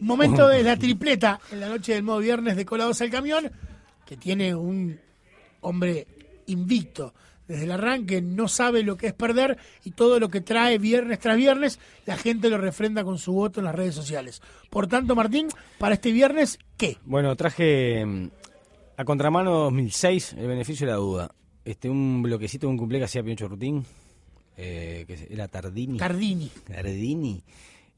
Momento de la tripleta en la noche del modo viernes de Colados al Camión, que tiene un hombre invicto desde el arranque, no sabe lo que es perder y todo lo que trae viernes tras viernes, la gente lo refrenda con su voto en las redes sociales. Por tanto, Martín, para este viernes, ¿qué? Bueno, traje mm, a contramano 2006, el beneficio de la duda. Este, un bloquecito de un cumple que hacía Pinocho Rutín, eh, que era Tardini. Tardini. Tardini.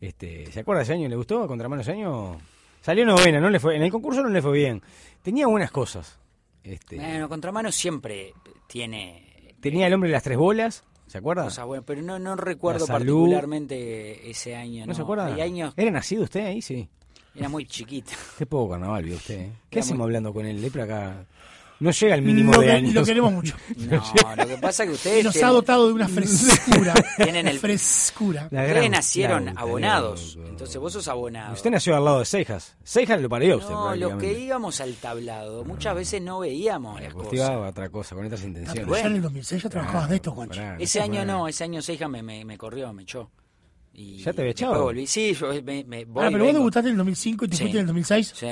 Este, ¿Se acuerda ese año? ¿Le gustó contramano ese año? Salió novena, no le fue, en el concurso no le fue bien. Tenía buenas cosas. Este, Bueno, Contramano siempre tiene tenía el hombre de las tres bolas, ¿se acuerda? cosas buenas, pero no, no recuerdo particularmente ese año. ¿No se acuerda? Hay años, ¿Era nacido usted ahí? Sí. era muy chiquito. Qué poco carnaval vio usted. ¿eh? ¿Qué Era hacemos muy- hablando con el lepra acá? No llega al mínimo Lo, de años. lo queremos mucho. No, lo que pasa es que ustedes Nos ha tienen- dotado de una frescura. Tienen el- frescura. La ustedes gran nacieron abonados. Entonces vos sos abonado. Usted nació al lado de Cejas. Cejas lo parió usted, no, los que íbamos al tablado, muchas veces no veíamos las Usted cosas. a otra cosa, con estas Ah, intenciones. pero ya en el 2006 ya trabajabas de esto, Juancho. Ese año no, ese año Seija me, me, me corrió, me echó. Y ¿Ya te había echado? Sí, yo me, me voy Ah, pero vos debutaste en el 2005 y te Sí. fuiste en el 2006. Sí.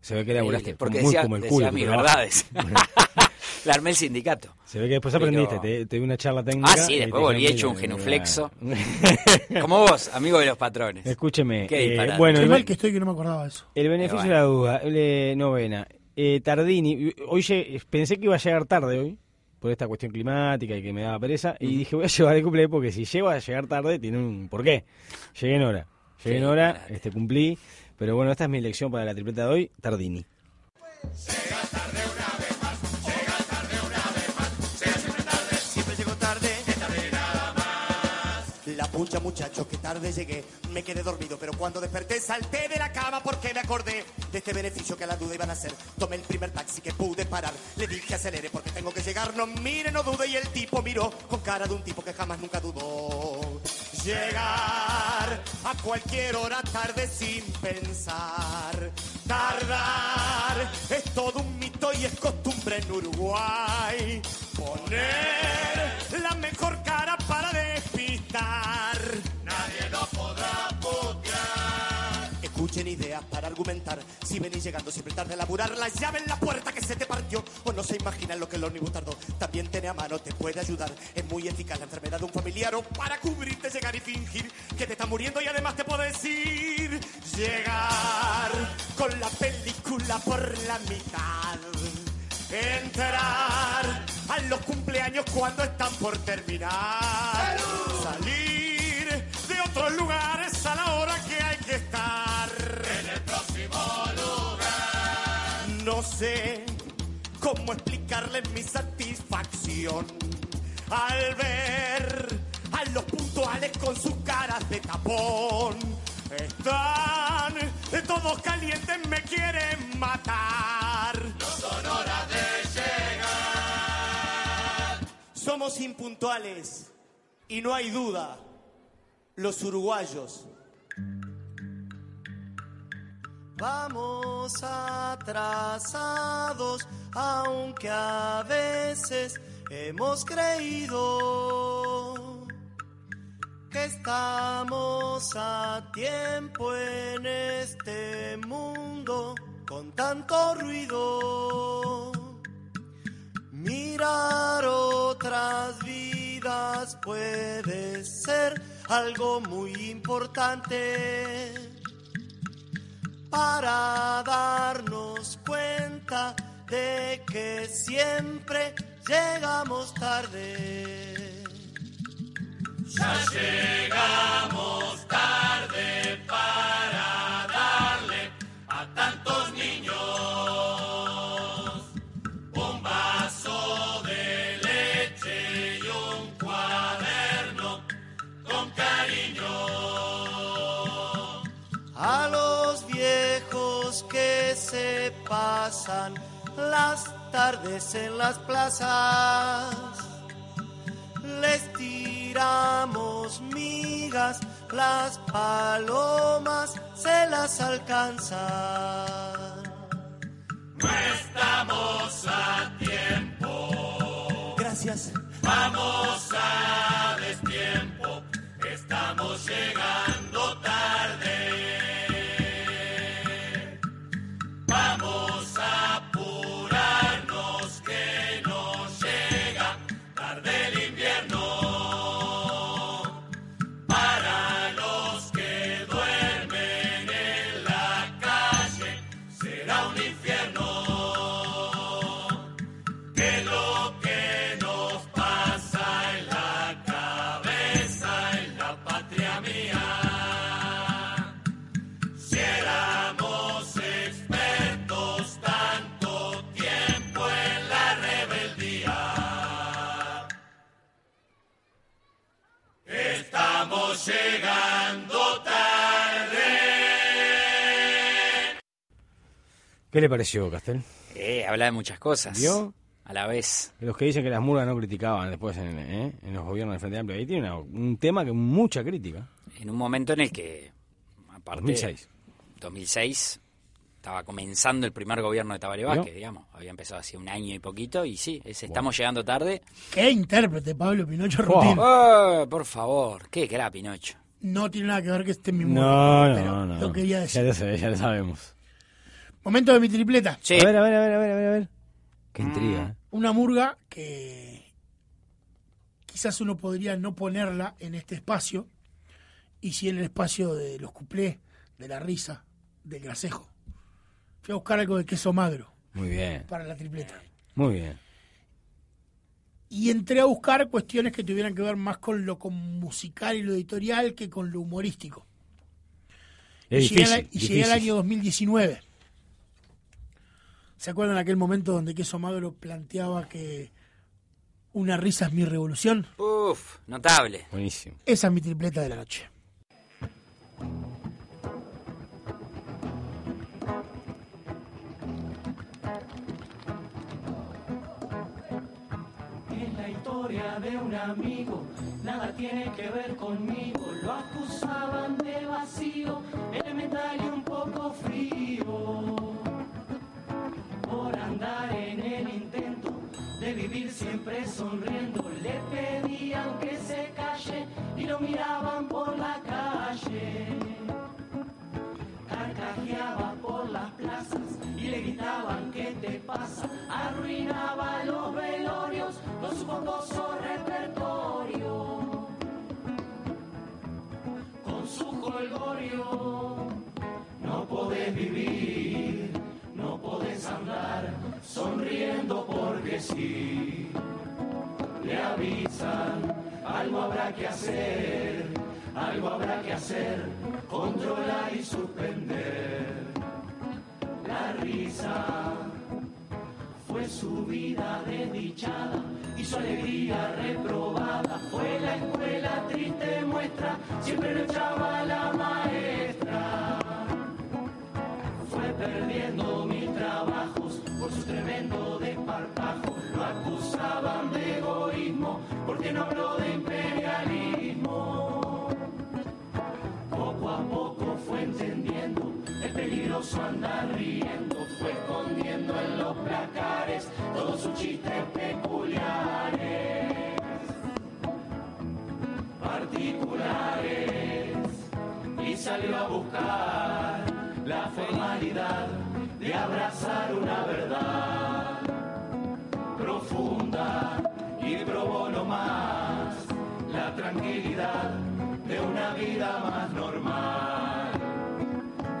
Se ve que laburaste Porque muy decía, como el decía culo. mis verdades. La armé el sindicato. Se ve que después Pero- aprendiste, te, te di una charla técnica. Ah, sí, después volví hecho un genuflexo. Como vos, amigo de los patrones. Escúcheme. Qué eh, disparate. bueno, Qué el, mal que estoy que no me acordaba de eso. el beneficio Eh, de la duda, eh, novena. Eh, Tardini, hoy lle- pensé que iba a llegar tarde hoy, por esta cuestión climática y que me daba pereza, y dije, voy a llevar el cumple porque si llego a llegar tarde tiene un porqué. Llegué en hora. Llegué en hora, este, cumplí, pero bueno, esta es mi elección para la tripleta de hoy, Tardini. La pucha muchacho, que tarde llegué, me quedé dormido, pero cuando desperté salté de la cama porque me acordé de este beneficio que a la duda iban a hacer. Tomé el primer taxi que pude parar, le dije acelere porque tengo que llegar, no mire, no dude y el tipo miró con cara de un tipo que jamás nunca dudó. Llegar a cualquier hora tarde sin pensar, tardar es todo un mito y es costumbre en Uruguay. Poner argumentar. Si venís llegando siempre tarde a laburar, la llave en la puerta que se te partió. O no se imaginan lo que el ómnibus tardó. También tiene a mano, te puede ayudar. Es muy eficaz la enfermedad de un familiar o para cubrirte, llegar y fingir que te está muriendo y además te puedo decir llegar con la película por la mitad. Entrar a los cumpleaños cuando están por terminar. Sé cómo explicarles mi satisfacción al ver a los puntuales con sus caras de tapón. Están todos calientes, me quieren matar. No son horas de llegar. Somos impuntuales y no hay duda, los uruguayos. Atrasados, aunque a veces hemos creído que estamos a tiempo en este mundo con tanto ruido. Mirar otras vidas puede ser algo muy importante para darnos cuenta de que siempre llegamos tarde. Ya llegamos tarde se pasan las tardes en las plazas les tiramos migas, las palomas se las alcanzan. No estamos a tiempo. Gracias. Vamos a destiempo. Estamos llegando ¿Qué le pareció, Castel? Eh, habla de muchas cosas. ¿Vio? A la vez. Los que dicen que las murgas no criticaban después en, ¿eh? en los gobiernos del Frente Amplio. Ahí tiene una- un tema que mucha crítica. En un momento en el que, aparte... 2006. 2006, estaba comenzando el primer gobierno de Tabaré. Vázquez, digamos. Había empezado hace un año y poquito y sí, es, estamos llegando tarde. Qué intérprete, Pablo Pinocho Wow. Rutín. Oh, por favor, qué era Pinocho. No tiene nada que ver que esté en mi muro. No, pero no, no. Lo quería Ya decir. lo, sé, ya lo sabemos. Momento de mi tripleta. Sí, A ver, a ver, a ver, a ver, a ver. a ver. Qué intriga. ¿eh? Una murga que quizás uno podría no ponerla en este espacio, y sí en el espacio de los cuplés, de la risa, del gracejo. Fui a buscar algo de queso magro Muy bien, para la tripleta. muy bien. Y entré a buscar cuestiones que tuvieran que ver más con lo con musical y lo editorial que con lo humorístico. Es y llegué, difícil. al- y llegué al año 2019. ¿Se acuerdan aquel momento donde Queso Magro planteaba que una risa es mi revolución? Uf, notable. Buenísimo. Esa es mi tripleta de la noche. Es la historia de un amigo, nada tiene que ver conmigo. Lo acusaban de vacío, elemental y un poco frío. En el intento de vivir siempre sonriendo, le pedían que se calle y lo miraban por la calle carcajeaba por las plazas y le gritaban ¿qué te pasa? Arruinaba los velorios con su fogoso repertorio, con su jolgorio. No podés vivir, sonriendo porque sí. Le avisan, algo habrá que hacer, algo habrá que hacer, controlar y suspender. La risa fue su vida desdichada y su alegría reprobada. Fue la escuela triste muestra, siempre lo echaba la maestra porque no habló de imperialismo. Poco a poco fue entendiendo el peligroso andar riendo, fue escondiendo en los placares todos sus chistes peculiares, particulares y salió a buscar de una vida más normal,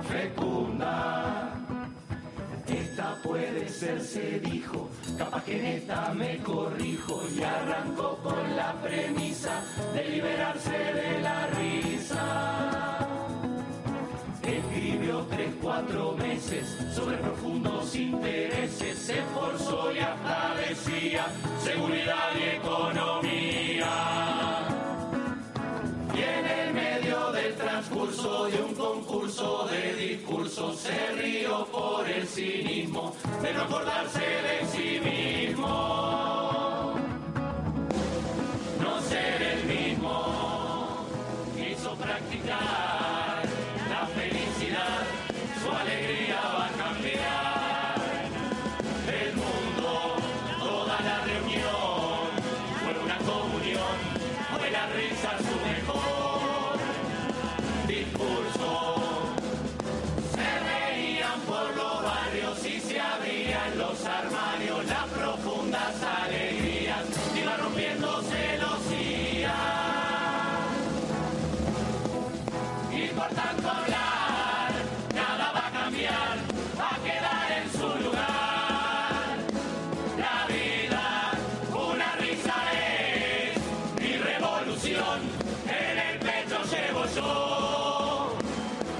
fecunda. Esta puede ser, se dijo, capaz que en esta me corrijo y arrancó con la premisa de liberarse de la risa. Escribió tres, cuatro meses sobre profundos intereses, se esforzó y hasta decía seguridad y economía. Se rió por el cinismo de no acordarse de sí mismo.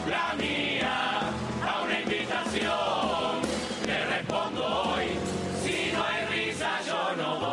La mía, a una invitación. Le respondo hoy, si no hay risa yo no voy.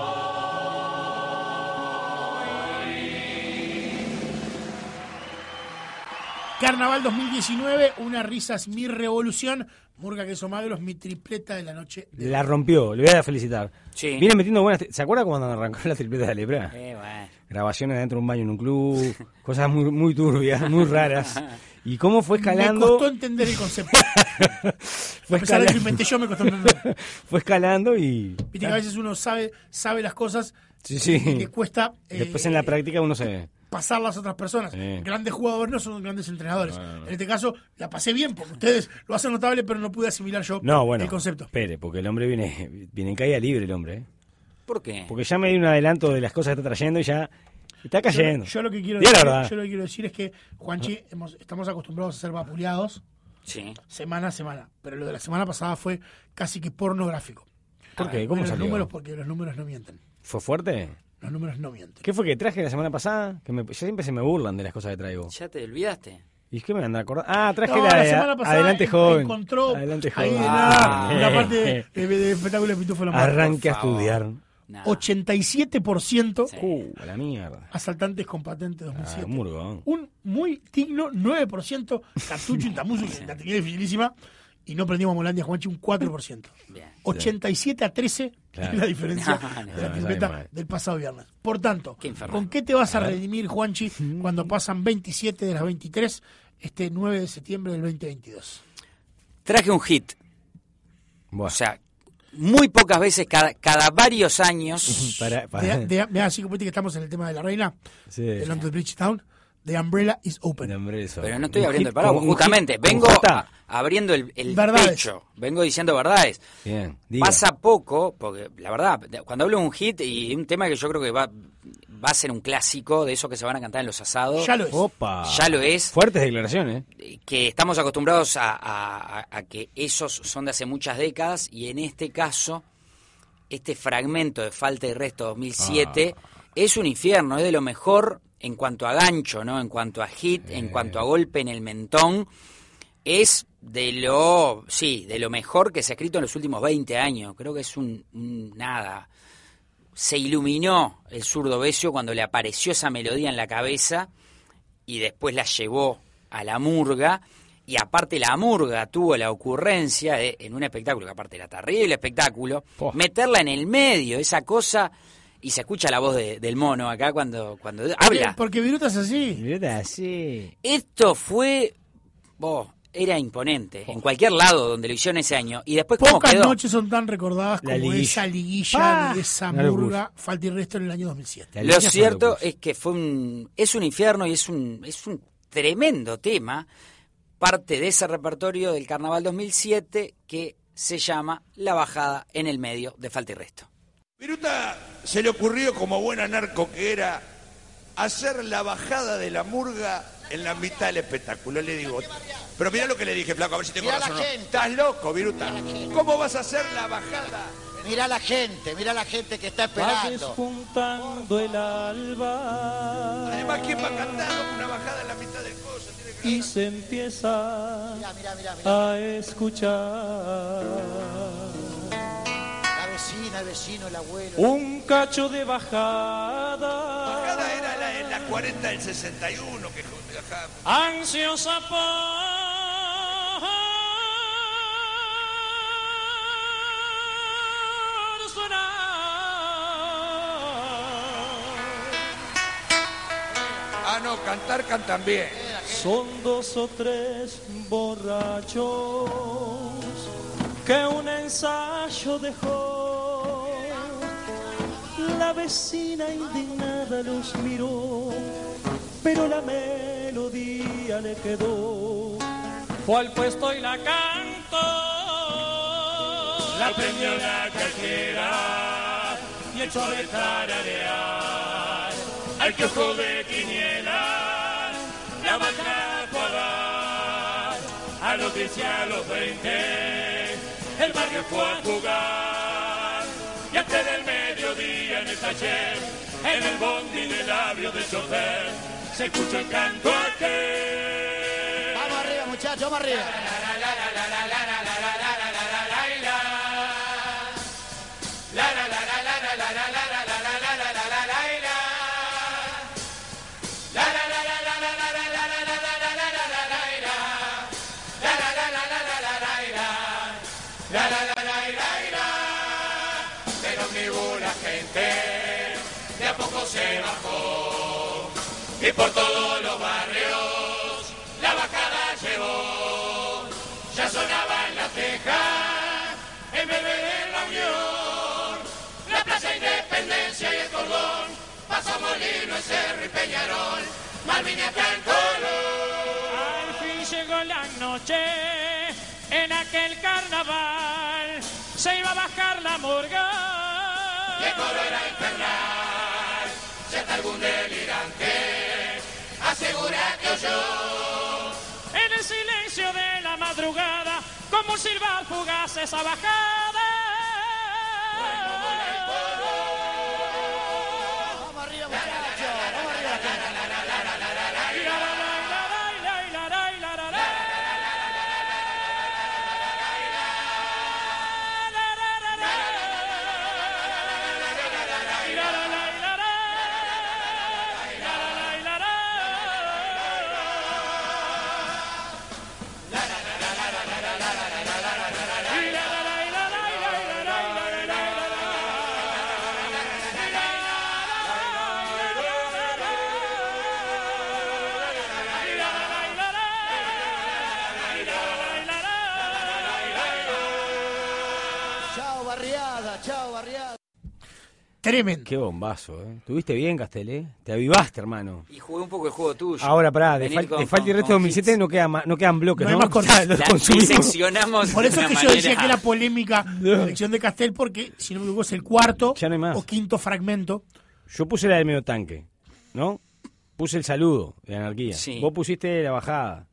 Carnaval 2019, una risas, mi revolución. Murga Queso Magro mi tripleta de la noche. De... La rompió, le voy a felicitar. Sí. Viene metiendo buenas. ¿Se acuerda cuando arrancó la tripleta de Lepra? Eh, bueno. Grabaciones dentro de un baño en un club, cosas muy, muy turbias, muy raras. ¿Y cómo fue Me escalando? costó entender el concepto. fue, que escalando inventé yo, me costó entender. fue escalando y. Viste que a veces uno sabe, sabe las cosas Sí, sí. y le cuesta eh, Después en la práctica uno se. pasarlas a otras personas. Sí. Grandes jugadores no son grandes entrenadores. En este caso, la pasé bien, porque ustedes lo hacen notable, pero no pude asimilar yo bueno. el concepto. Espere, porque el hombre viene, viene en caída libre, el hombre. ¿eh? ¿Por qué? Porque ya me di un adelanto de las cosas que está trayendo y ya está cayendo. yo lo que quiero decir, verdad. yo lo que quiero decir es que, Juanchi, hemos- estamos acostumbrados a ser vapuleados Sí. semana a semana. Pero lo de la semana pasada fue casi que pornográfico. ¿Por qué? ¿Cómo los salió? números, porque los números no mienten. ¿Fue fuerte? Los números no mienten. ¿Qué fue que traje la semana pasada? Que me, ya siempre se me burlan de las cosas que traigo. ¿Ya te olvidaste? ¿Y qué me andan a acordar? Ah, traje No, la, semana pasada Adelante en- Joven. encontró Adelante Joven. Ah, la eh, parte de, eh. de- de espectáculo de Pitufo. Arranque a estudiar. Nada. 87% Sí. Uh, a la mierda. asaltantes con patente Ah, 2007. murgo. un muy digno 9% cartucho Intamuso, que la tenía dificilísima, y no prendimos a Molandia Juanchi un 4%. Bien. 87 a 13 Claro. es la diferencia No, no, de la tripleta del pasado viernes. Por tanto, Qué. ¿con qué te vas a redimir, Juanchi, cuando pasan 27 de las 23 este 9 de septiembre del 2022? Traje un hit. Buah. O sea, muy pocas veces, cada, cada varios años. Para- para- De, de, mirá, así como que estamos en el tema de la reina, Sí. el London Bridgetown, The Umbrella is Open. Pero no estoy abriendo el paraguas, justamente. Vengo abriendo el, el pecho. Vengo diciendo verdades. Bien, diga. Pasa poco, porque la verdad, cuando hablo de un hit y un tema que yo creo que va, va a ser un clásico de esos que se van a cantar en los asados, Ya lo es. Opa. Ya lo es. Fuertes declaraciones. eh, que estamos acostumbrados a, a- a- a que esos son de hace muchas décadas y en este caso, este fragmento de Falta y Resto 2007 Ah. es un infierno, es de lo mejor en cuanto a gancho, ¿no? En cuanto a hit, en cuanto a golpe en el mentón, es de lo, sí, de lo mejor que se ha escrito en los últimos 20 años. Creo que es un, un nada. Se iluminó el zurdo Besio cuando le apareció esa melodía en la cabeza y después la llevó a la murga. Y aparte la murga tuvo la ocurrencia de, en un espectáculo, que aparte era terrible espectáculo, meterla en el medio, esa cosa, y se escucha la voz de- del mono acá cuando, cuando habla. Porque Viruta es así. Mira, sí. Esto fue, vos, era imponente, en cualquier lado donde lo hicieron ese año. Y después, ¿cómo Pocas quedó? noches son tan recordadas La como liguilla. esa liguilla Pa. de esa murga, falta y resto en el año 2007. La Lo cierto es que fue un, es un infierno y es un, es un tremendo tema, parte de ese repertorio del Carnaval 2007 que se llama La bajada en el medio de Falta y Resto. Viruta se le ocurrió, como buena narco que era, hacer la bajada de la murga en la mitad del espectáculo. Le digo, pero mira lo que le dije, flaco, a ver si tengo Mirá la razón. no. gente. Estás loco, Viruta. La. ¿Cómo vas a hacer la bajada? Mira la gente, mira la gente que está esperando. despuntando el alba Además, ¿quién va a cantar una bajada en la mitad del coso? Tiene que y se empieza a escuchar La vecina, vecino, el abuelo. un cacho de La bajada bajada era la, en la 40 del 61 que acá. ansiosa por sonar. Ah, no, cantar cantan bien. Son dos o tres borrachos que un ensayo dejó. La vecina indignada los miró, pero la melodía le quedó. Fue al puesto y la cantó. La prendió la cajera y echó a tararear. Al que de quinielas la baja a pagar. A los 10 y a los 20 el barrio fue a jugar. Y antes del mediodía en el taller, en el bondi de labios del chofer, se escucha el canto aquel. Vamos arriba, muchachos, vamos arriba. gente y por todos los barrios la bajada llevó. Ya sonaba en la teja el bebé de la Unión, la Plaza Independencia y el cordón, Paso Molino, Cerro y Peñarol, Malvin y acá el color. Al fin llegó la noche en aquel carnaval. Se iba a bajar la murga. Y el coro era infernal, si algún delirante asegura que oyó. En el silencio de la madrugada, como un silbar fugaz esa bajada. Tremendo. Qué bombazo, ¿eh? ¿Tuviste bien, Castel, eh? Te avivaste, hermano. Y jugué un poco el juego tuyo. Ahora, pará, de, Venir fal- con- de falta y resto con 2007 hits. no, queda no quedan bloques, No hay ¿no? más cortes. Ya, los consumimos. Por eso de es que yo decía que era polémica la elección de Castel, porque si no me equivoco es el cuarto Ya no hay más. o quinto fragmento. Yo puse la del medio tanque, ¿no? Puse el saludo de anarquía. Sí. Vos pusiste la bajada.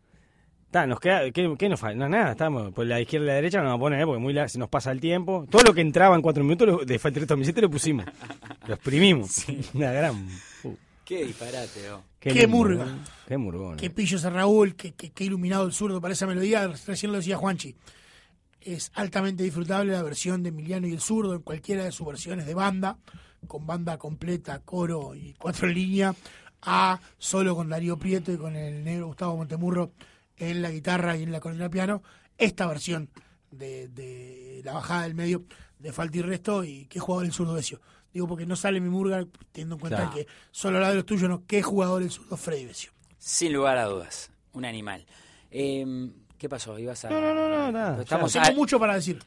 Está, nos queda, ¿qué, qué nos falta? No, nada, estamos por la izquierda y la derecha, no vamos a poner, porque muy la- se nos pasa el tiempo. Todo lo que entraba en cuatro minutos lo- de Resto 2007 lo pusimos. Lo exprimimos. Una gran. uh, Qué disparate, oh. Qué lindo, murga. ¿no? Qué murgón. Qué pillo ese Raúl, qué, qué- qué iluminado el zurdo para esa melodía. Recién lo decía Juanchi. Es altamente disfrutable la versión de Emiliano y el zurdo en cualquiera de sus versiones de banda, con banda completa, coro y cuatro en línea, a solo con Darío Prieto y con el negro Gustavo Montemurro en la guitarra y en la columna piano. Esta versión de, de la bajada del medio de Falta y Resto y qué jugador el zurdo Besio. Digo porque no sale mi murga teniendo en cuenta Claro. que solo la de los tuyos, no, qué jugador el zurdo Freddy Besio. Sin lugar a dudas, un animal. Eh, ¿Qué pasó? ¿Ibas a...? No, no, no, no, nada. Estamos Tengo mucho para decir.